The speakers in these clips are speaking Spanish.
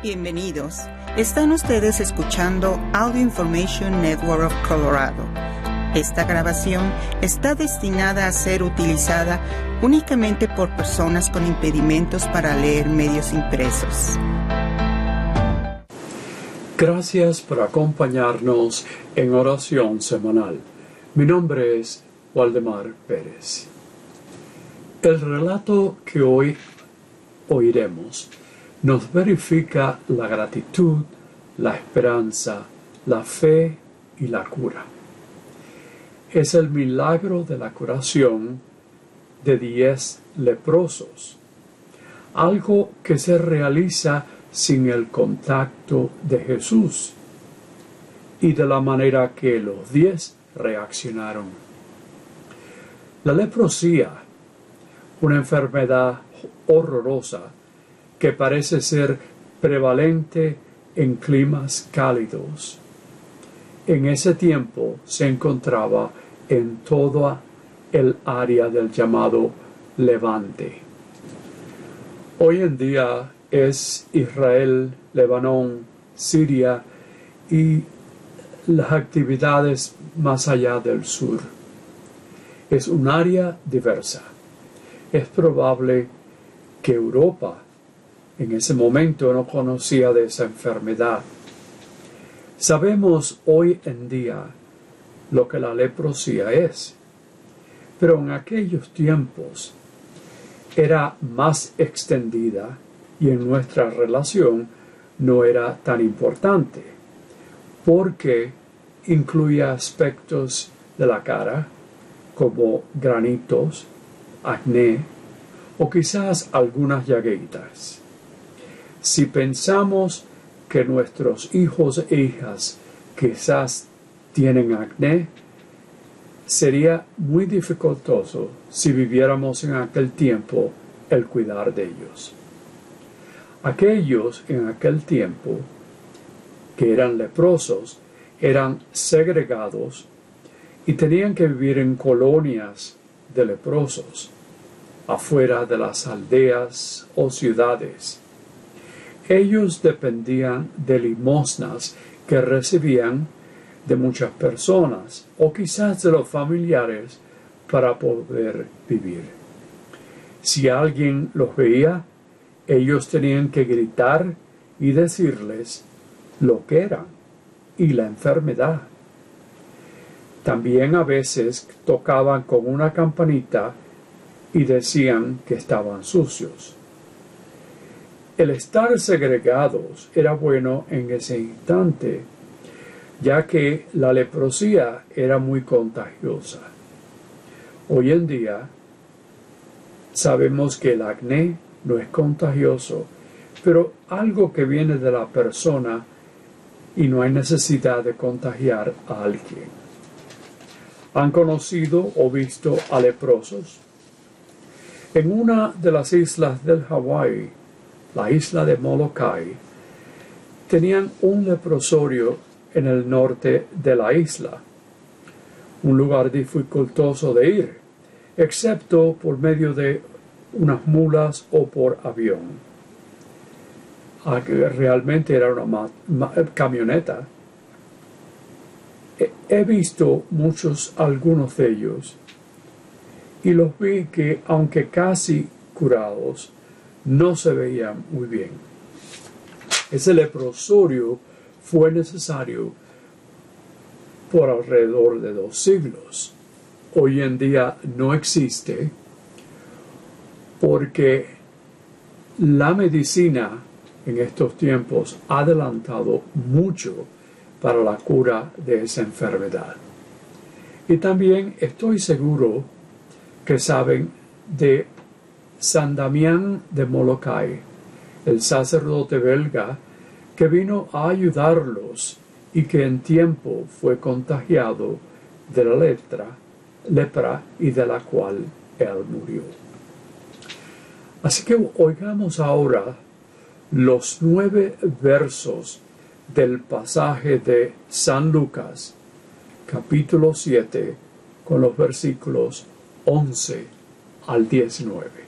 Bienvenidos. Están ustedes escuchando Audio Information Network of Colorado. Esta grabación está destinada a ser utilizada únicamente por personas con impedimentos para leer medios impresos. Gracias por acompañarnos en oración semanal. Mi nombre es Waldemar Pérez. El relato que hoy oiremos nos verifica la gratitud, la esperanza, la fe y la cura. Es el milagro de la curación de diez leprosos, algo que se realiza sin el contacto de Jesús y de la manera que los diez reaccionaron. La leprosía, una enfermedad horrorosa, que parece ser prevalente en climas cálidos. En ese tiempo se encontraba en toda el área del llamado Levante. Hoy en día es Israel, Lebanón, Siria y las actividades más allá del sur. Es un área diversa. Es probable que Europa en ese momento no conocía de esa enfermedad. Sabemos hoy en día lo que la leprosía es, pero en aquellos tiempos era más extendida y en nuestra relación no era tan importante, porque incluía aspectos de la cara como granitos, acné o quizás algunas llaguitas. Si pensamos que nuestros hijos e hijas quizás tienen acné, sería muy dificultoso si viviéramos en aquel tiempo el cuidar de ellos. Aquellos en aquel tiempo que eran leprosos eran segregados y tenían que vivir en colonias de leprosos, afuera de las aldeas o ciudades. Ellos dependían de limosnas que recibían de muchas personas o quizás de los familiares para poder vivir. Si alguien los veía, ellos tenían que gritar y decirles lo que eran y la enfermedad. También a veces tocaban con una campanita y decían que estaban sucios. El estar segregados era bueno en ese instante, ya que la leprosía era muy contagiosa. Hoy en día sabemos que el acné no es contagioso, pero algo que viene de la persona y no hay necesidad de contagiar a alguien. ¿Han conocido o visto a leprosos? En una de las islas del Hawái la isla de Molokai, tenían un leprosorio en el norte de la isla, un lugar dificultoso de ir, excepto por medio de unas mulas o por avión. Ah, realmente era una camioneta. He visto muchos, algunos de ellos, y los vi que, aunque casi curados, no se veía muy bien. Ese leprosorio fue necesario por alrededor de dos siglos. Hoy en día no existe porque la medicina en estos tiempos ha adelantado mucho para la cura de esa enfermedad. Y también estoy seguro que saben de San Damián de Molokai, el sacerdote belga que vino a ayudarlos y que en tiempo fue contagiado de la lepra, lepra y de la cual él murió. Así que oigamos ahora los nueve versos del pasaje de San Lucas, capítulo 7, con los versículos 11 al 19.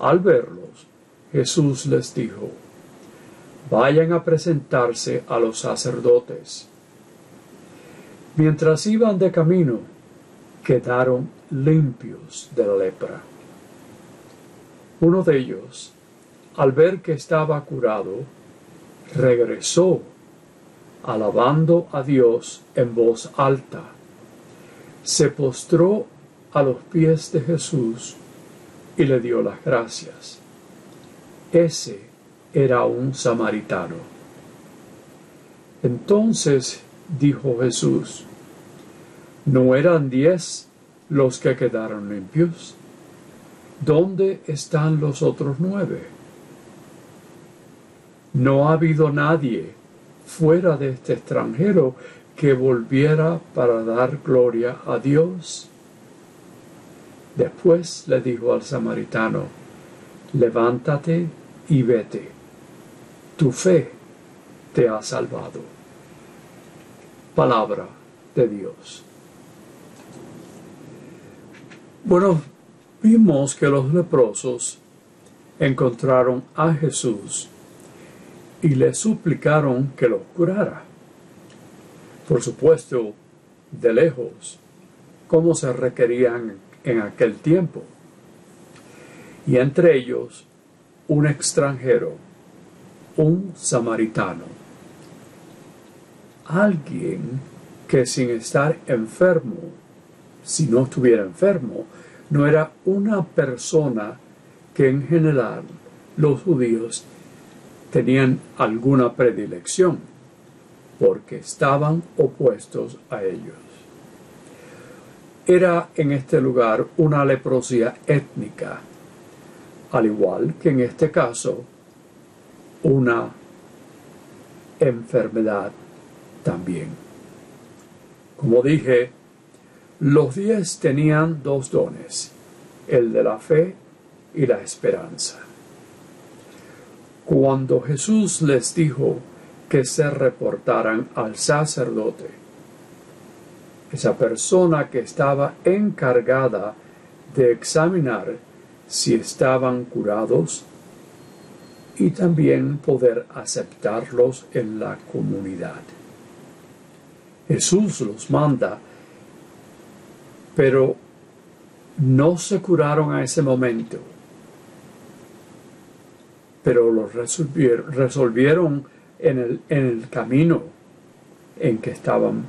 Al verlos, Jesús les dijo, vayan a presentarse a los sacerdotes. Mientras iban de camino, quedaron limpios de la lepra. Uno de ellos, al ver que estaba curado, regresó, alabando a Dios en voz alta. Se postró a los pies de Jesús y le dio las gracias. Ese era un samaritano. Entonces dijo Jesús, ¿no eran diez los que quedaron limpios? ¿Dónde están los otros nueve? No ha habido nadie fuera de este extranjero que volviera para dar gloria a Dios. Después le dijo al samaritano, levántate y vete tu fe te ha salvado. Palabra de Dios. Bueno, vimos que los leprosos encontraron a Jesús y le suplicaron que los curara. Por supuesto, de lejos, como se requerían en aquel tiempo. Y entre ellos, un extranjero un samaritano. Alguien que sin estar enfermo, si no estuviera enfermo, no era una persona que en general los judíos tenían alguna predilección, porque estaban opuestos a ellos. Era en este lugar una leprosía étnica, al igual que en este caso una enfermedad también. Como dije, los diez tenían dos dones, el de la fe y la esperanza. Cuando Jesús les dijo que se reportaran al sacerdote, esa persona que estaba encargada de examinar si estaban curados y también poder aceptarlos en la comunidad. Jesús los manda, pero no se curaron a ese momento, pero los resolvieron, resolvieron en, el, en el camino en que estaban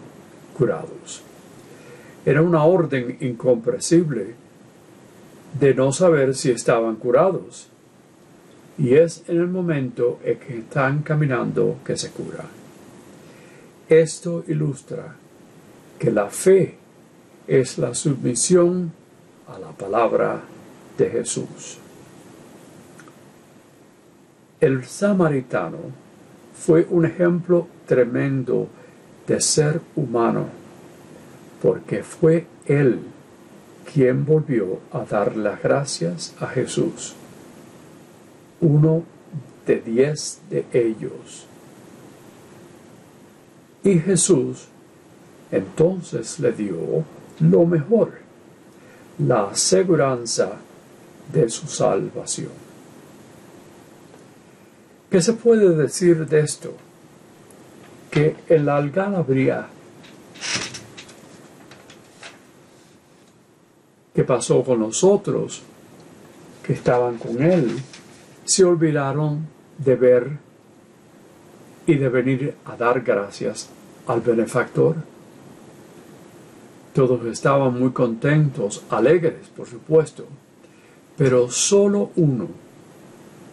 curados. Era una orden incomprensible de no saber si estaban curados y es en el momento en que están caminando que se cura. Esto ilustra que la fe es la submisión a la palabra de Jesús. El samaritano fue un ejemplo tremendo de ser humano, porque fue él quien volvió a dar las gracias a Jesús uno de diez de ellos. Y Jesús entonces le dio lo mejor, la aseguranza de su salvación. ¿Qué se puede decir de esto? Que en la que pasó con nosotros, que estaban con él, se olvidaron de ver y de venir a dar gracias al benefactor. Todos estaban muy contentos, alegres, por supuesto, pero solo uno,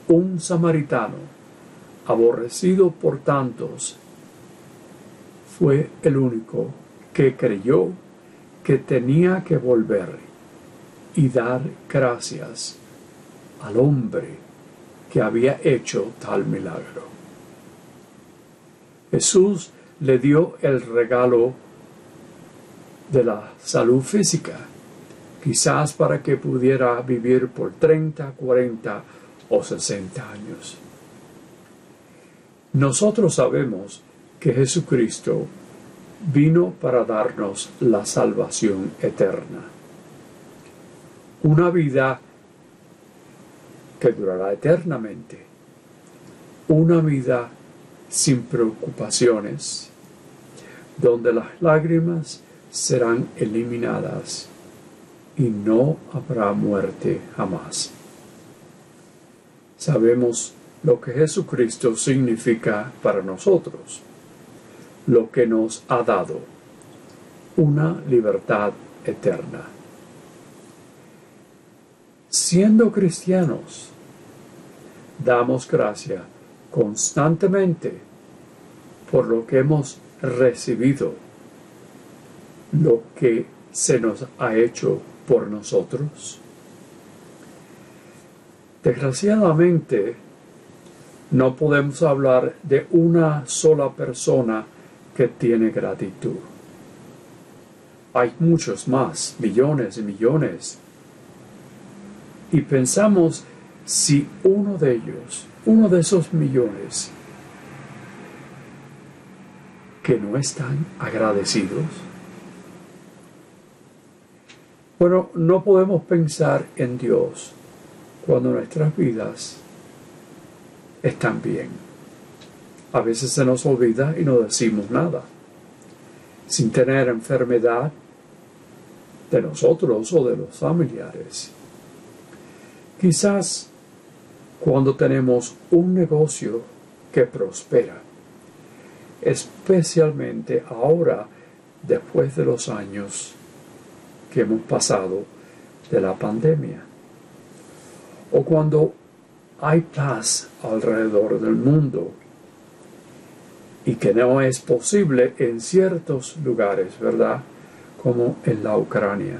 un samaritano, aborrecido por tantos, fue el único que creyó que tenía que volver y dar gracias al hombre que había hecho tal milagro. Jesús le dio el regalo de la salud física, quizás para que pudiera vivir por 30, 40 o 60 años. Nosotros sabemos que Jesucristo vino para darnos la salvación eterna. Una vida que durará eternamente. Una vida sin preocupaciones, donde las lágrimas serán eliminadas y no habrá muerte jamás. Sabemos lo que Jesucristo significa para nosotros, lo que nos ha dado, una libertad eterna. Siendo cristianos, damos gracia constantemente por lo que hemos recibido, lo que se nos ha hecho por nosotros. Desgraciadamente, no podemos hablar de una sola persona que tiene gratitud. Hay muchos más, millones y millones. Y pensamos si uno de ellos, uno de esos millones, que no están agradecidos. Bueno, no podemos pensar en Dios cuando nuestras vidas están bien. A veces se nos olvida y no decimos nada. Sin tener enfermedad de nosotros o de los familiares. Quizás cuando tenemos un negocio que prospera, especialmente ahora después de los años que hemos pasado de la pandemia, o cuando hay paz alrededor del mundo y que no es posible en ciertos lugares, ¿verdad? Como en la Ucrania.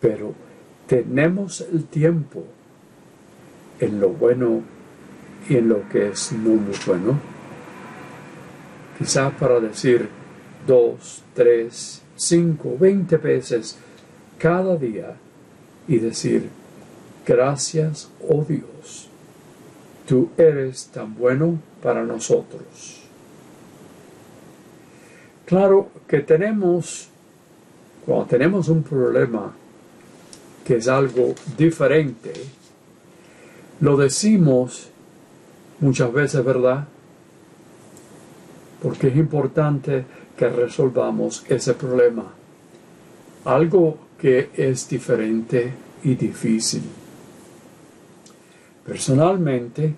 Pero tenemos el tiempo en lo bueno y en lo que es no muy bueno. Quizás para decir dos, tres, cinco, veinte veces cada día y decir, Gracias, oh Dios, tú eres tan bueno para nosotros. Claro que tenemos, cuando tenemos un problema que es algo diferente, lo decimos muchas veces, ¿verdad? Porque es importante que resolvamos ese problema. Algo que es diferente y difícil. Personalmente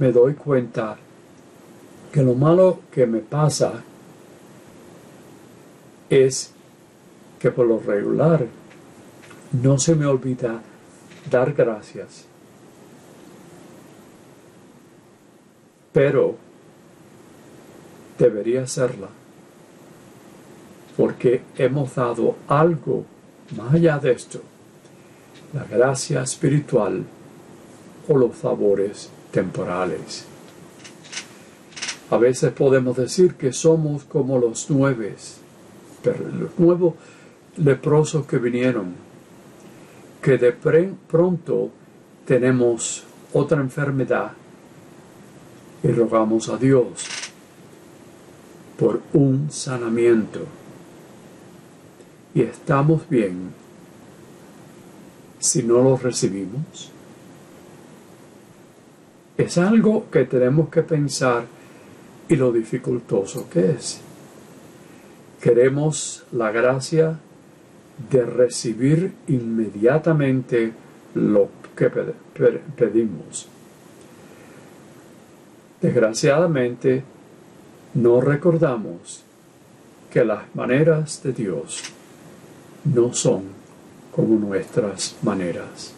me doy cuenta que lo malo que me pasa es que por lo regular no se me olvida dar gracias. Pero debería hacerla porque hemos dado algo más allá de esto, la gracia espiritual o los favores temporales. A veces podemos decir que somos como los nueve, los nuevos leprosos que vinieron, que de pronto tenemos otra enfermedad y rogamos a Dios por un sanamiento. Y estamos bien si no lo recibimos. Es algo que tenemos que pensar y lo dificultoso que es. Queremos la gracia de recibir inmediatamente lo que pedimos. Desgraciadamente, no recordamos que las maneras de Dios no son como nuestras maneras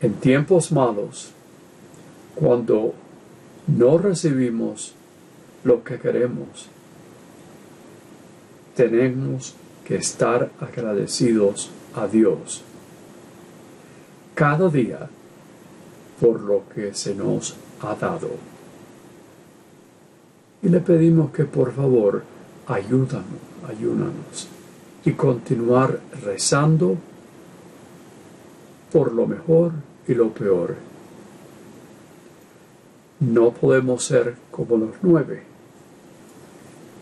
en tiempos malos, cuando no recibimos lo que queremos, tenemos que estar agradecidos a Dios. cada día por lo que se nos ha dado. Y le pedimos que por favor ayúdanos, ayúdanos y continuar rezando por lo mejor y lo peor. No podemos ser como los nueve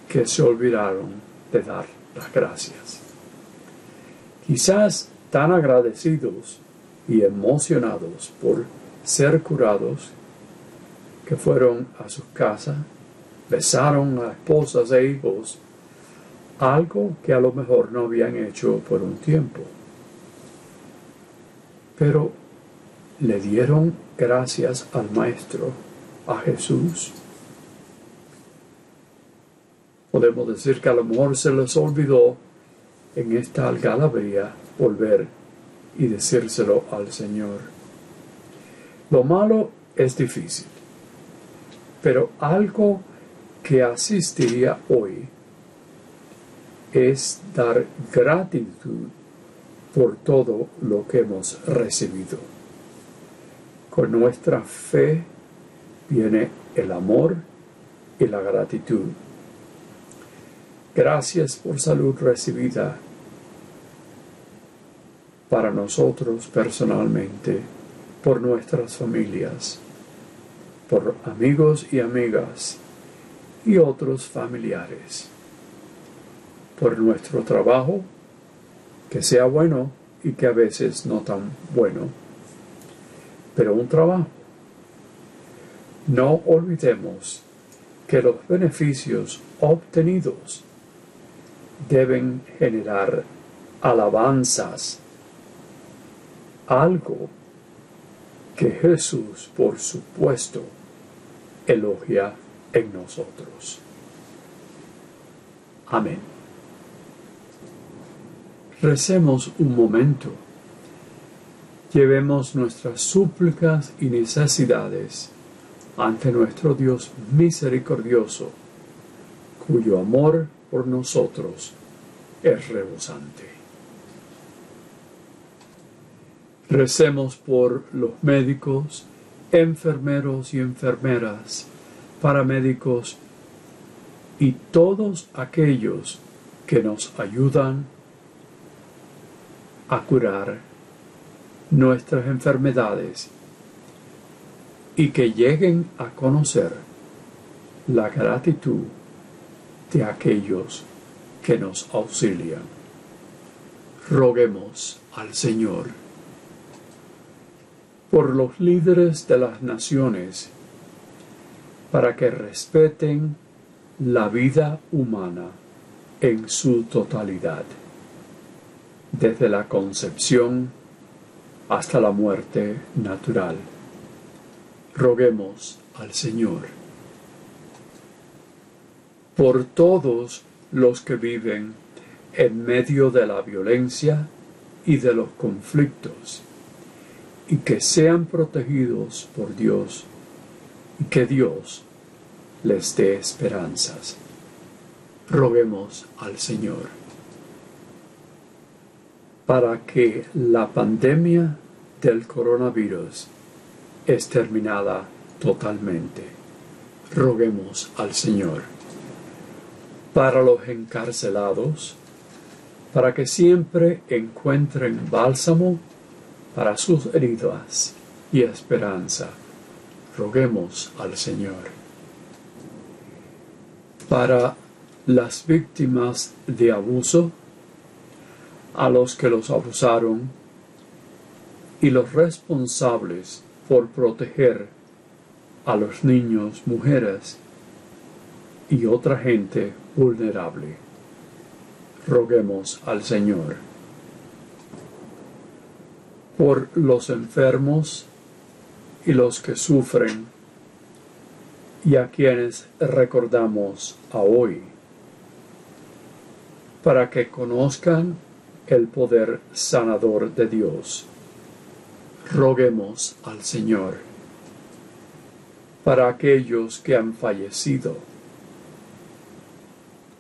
que se olvidaron de dar las gracias. Quizás tan agradecidos y emocionados por ser curados que fueron a su casa, besaron a esposas e hijos, algo que a lo mejor no habían hecho por un tiempo. Pero le dieron gracias al Maestro, a Jesús. Podemos decir que a lo mejor se les olvidó en esta algarabía volver y decírselo al Señor. Lo malo es difícil, pero algo que asistiría hoy es dar gratitud por todo lo que hemos recibido. Con nuestra fe viene el amor y la gratitud. Gracias por salud recibida para nosotros personalmente, por nuestras familias, por amigos y amigas y otros familiares, por nuestro trabajo, que sea bueno y que a veces no tan bueno, pero un trabajo. No olvidemos que los beneficios obtenidos deben generar alabanzas algo que Jesús, por supuesto, elogia en nosotros. Amén. Recemos un momento. Llevemos nuestras súplicas y necesidades ante nuestro Dios misericordioso, cuyo amor por nosotros es rebosante. Recemos por los médicos, enfermeros y enfermeras, paramédicos y todos aquellos que nos ayudan a curar nuestras enfermedades y que lleguen a conocer la gratitud de aquellos que nos auxilian. Roguemos al Señor por los líderes de las naciones para que respeten la vida humana en su totalidad, desde la concepción hasta la muerte natural. Roguemos al Señor. Por todos los que viven en medio de la violencia y de los conflictos, y que sean protegidos por Dios y que Dios les dé esperanzas. Roguemos al Señor para que la pandemia del coronavirus es terminada totalmente. Roguemos al Señor para los encarcelados, para que siempre encuentren bálsamo para sus heridas y esperanza. Roguemos al Señor. Para las víctimas de abuso, a los que los abusaron y los responsables por proteger a los niños, mujeres y otra gente vulnerable. Roguemos al Señor por los enfermos y los que sufren y a quienes recordamos hoy, para que conozcan el poder sanador de Dios. Roguemos al Señor para aquellos que han fallecido,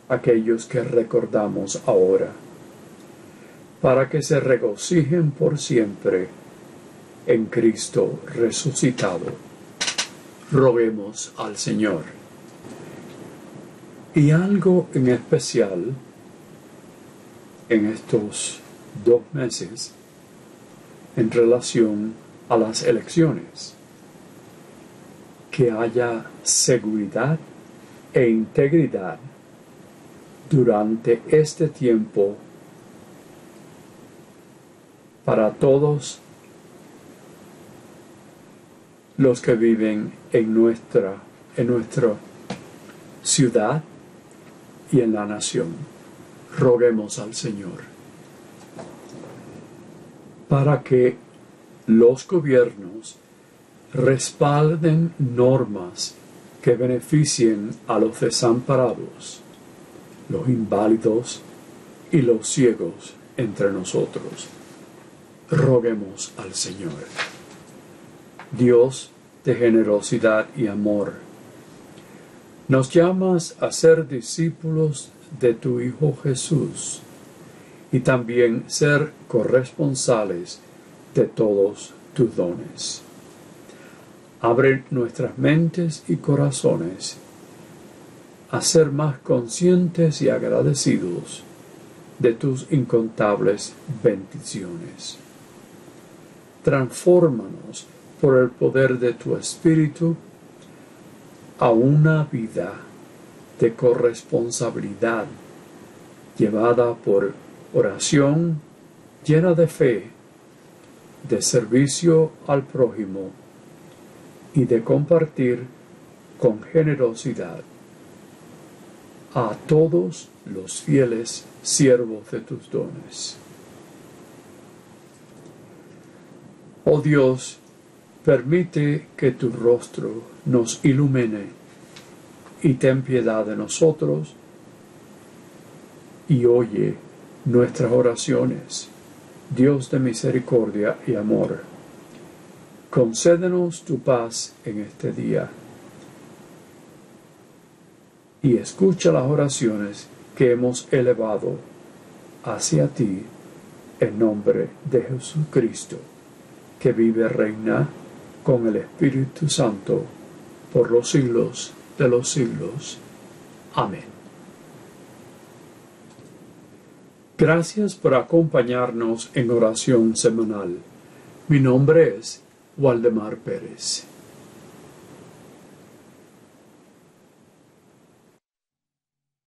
aquellos que recordamos ahora para que se regocijen por siempre en Cristo resucitado. Roguemos al Señor. Y algo en especial en estos dos meses en relación a las elecciones. Que haya seguridad e integridad durante este tiempo para todos los que viven en nuestra, en nuestra ciudad y en la nación. Roguemos al Señor para que los gobiernos respalden normas que beneficien a los desamparados, los inválidos y los ciegos entre nosotros. Roguemos al Señor. Dios de generosidad y amor, nos llamas a ser discípulos de tu Hijo Jesús y también ser corresponsales de todos tus dones. Abre nuestras mentes y corazones a ser más conscientes y agradecidos de tus incontables bendiciones. Transfórmanos por el poder de tu Espíritu a una vida de corresponsabilidad llevada por oración llena de fe, de servicio al prójimo y de compartir con generosidad a todos los fieles siervos de tus dones. Oh Dios, permite que tu rostro nos ilumine y ten piedad de nosotros y oye nuestras oraciones. Dios de misericordia y amor, concédenos tu paz en este día y escucha las oraciones que hemos elevado hacia ti en nombre de Jesucristo, que vive reina con el Espíritu Santo por los siglos de los siglos. Amén. Gracias por acompañarnos en oración semanal. Mi nombre es Waldemar Pérez.